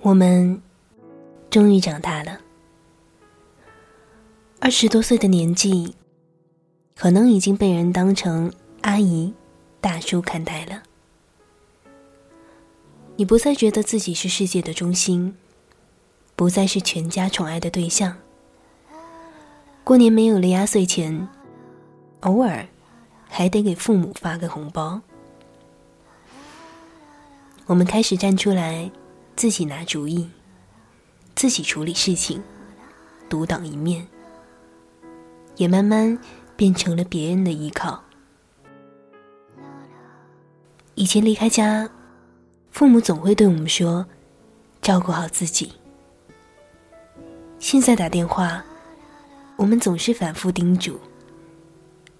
我们终于长大了。二十多岁的年纪，可能已经被人当成阿姨、大叔看待了。你不再觉得自己是世界的中心，不再是全家宠爱的对象。过年没有了压岁钱，偶尔还得给父母发个红包。我们开始站出来，自己拿主意，自己处理事情，独当一面。也慢慢变成了别人的依靠。以前离开家，父母总会对我们说：“照顾好自己。”现在打电话，我们总是反复叮嘱：“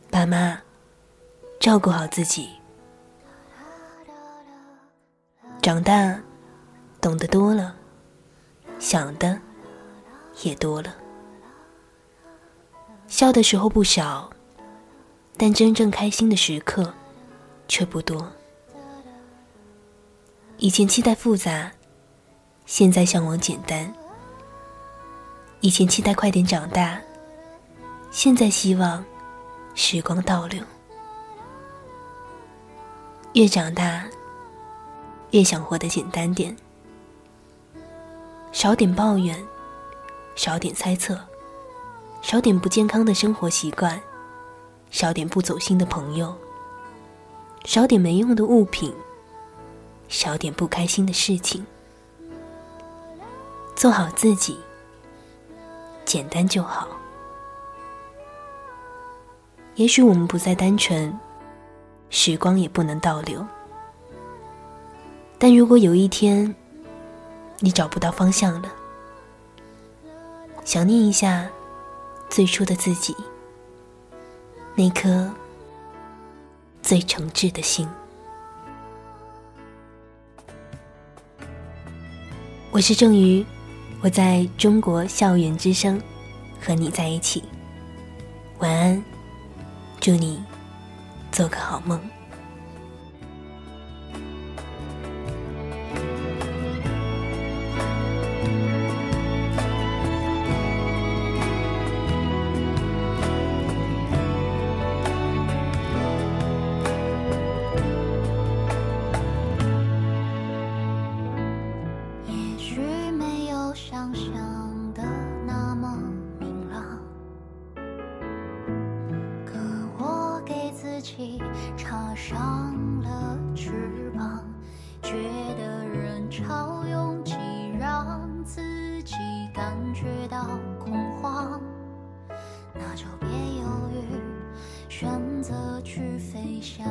爸妈，照顾好自己。”长大，懂得多了，想的也多了。笑的时候不少，但真正开心的时刻却不多。以前期待复杂，现在向往简单；以前期待快点长大，现在希望时光倒流。越长大，越想活得简单点，少点抱怨，少点猜测。少点不健康的生活习惯，少点不走心的朋友，少点没用的物品，少点不开心的事情，做好自己，简单就好。也许我们不再单纯，时光也不能倒流。但如果有一天，你找不到方向了，想念一下。最初的自己，那颗最诚挚的心。我是郑瑜，我在中国校园之声和你在一起。晚安，祝你做个好梦。插上了翅膀，觉得人潮拥挤，让自己感觉到恐慌，那就别犹豫，选择去飞翔。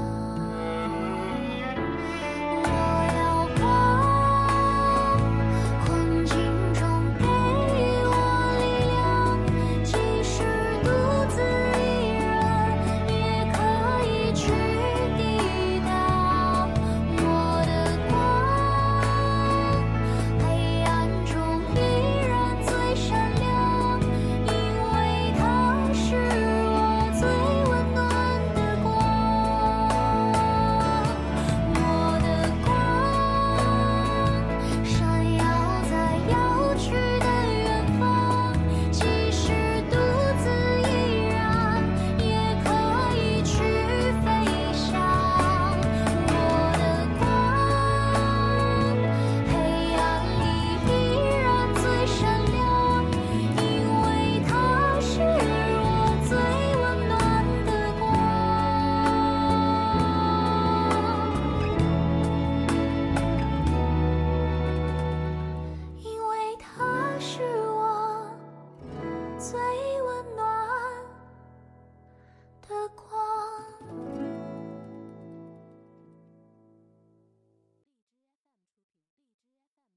的光。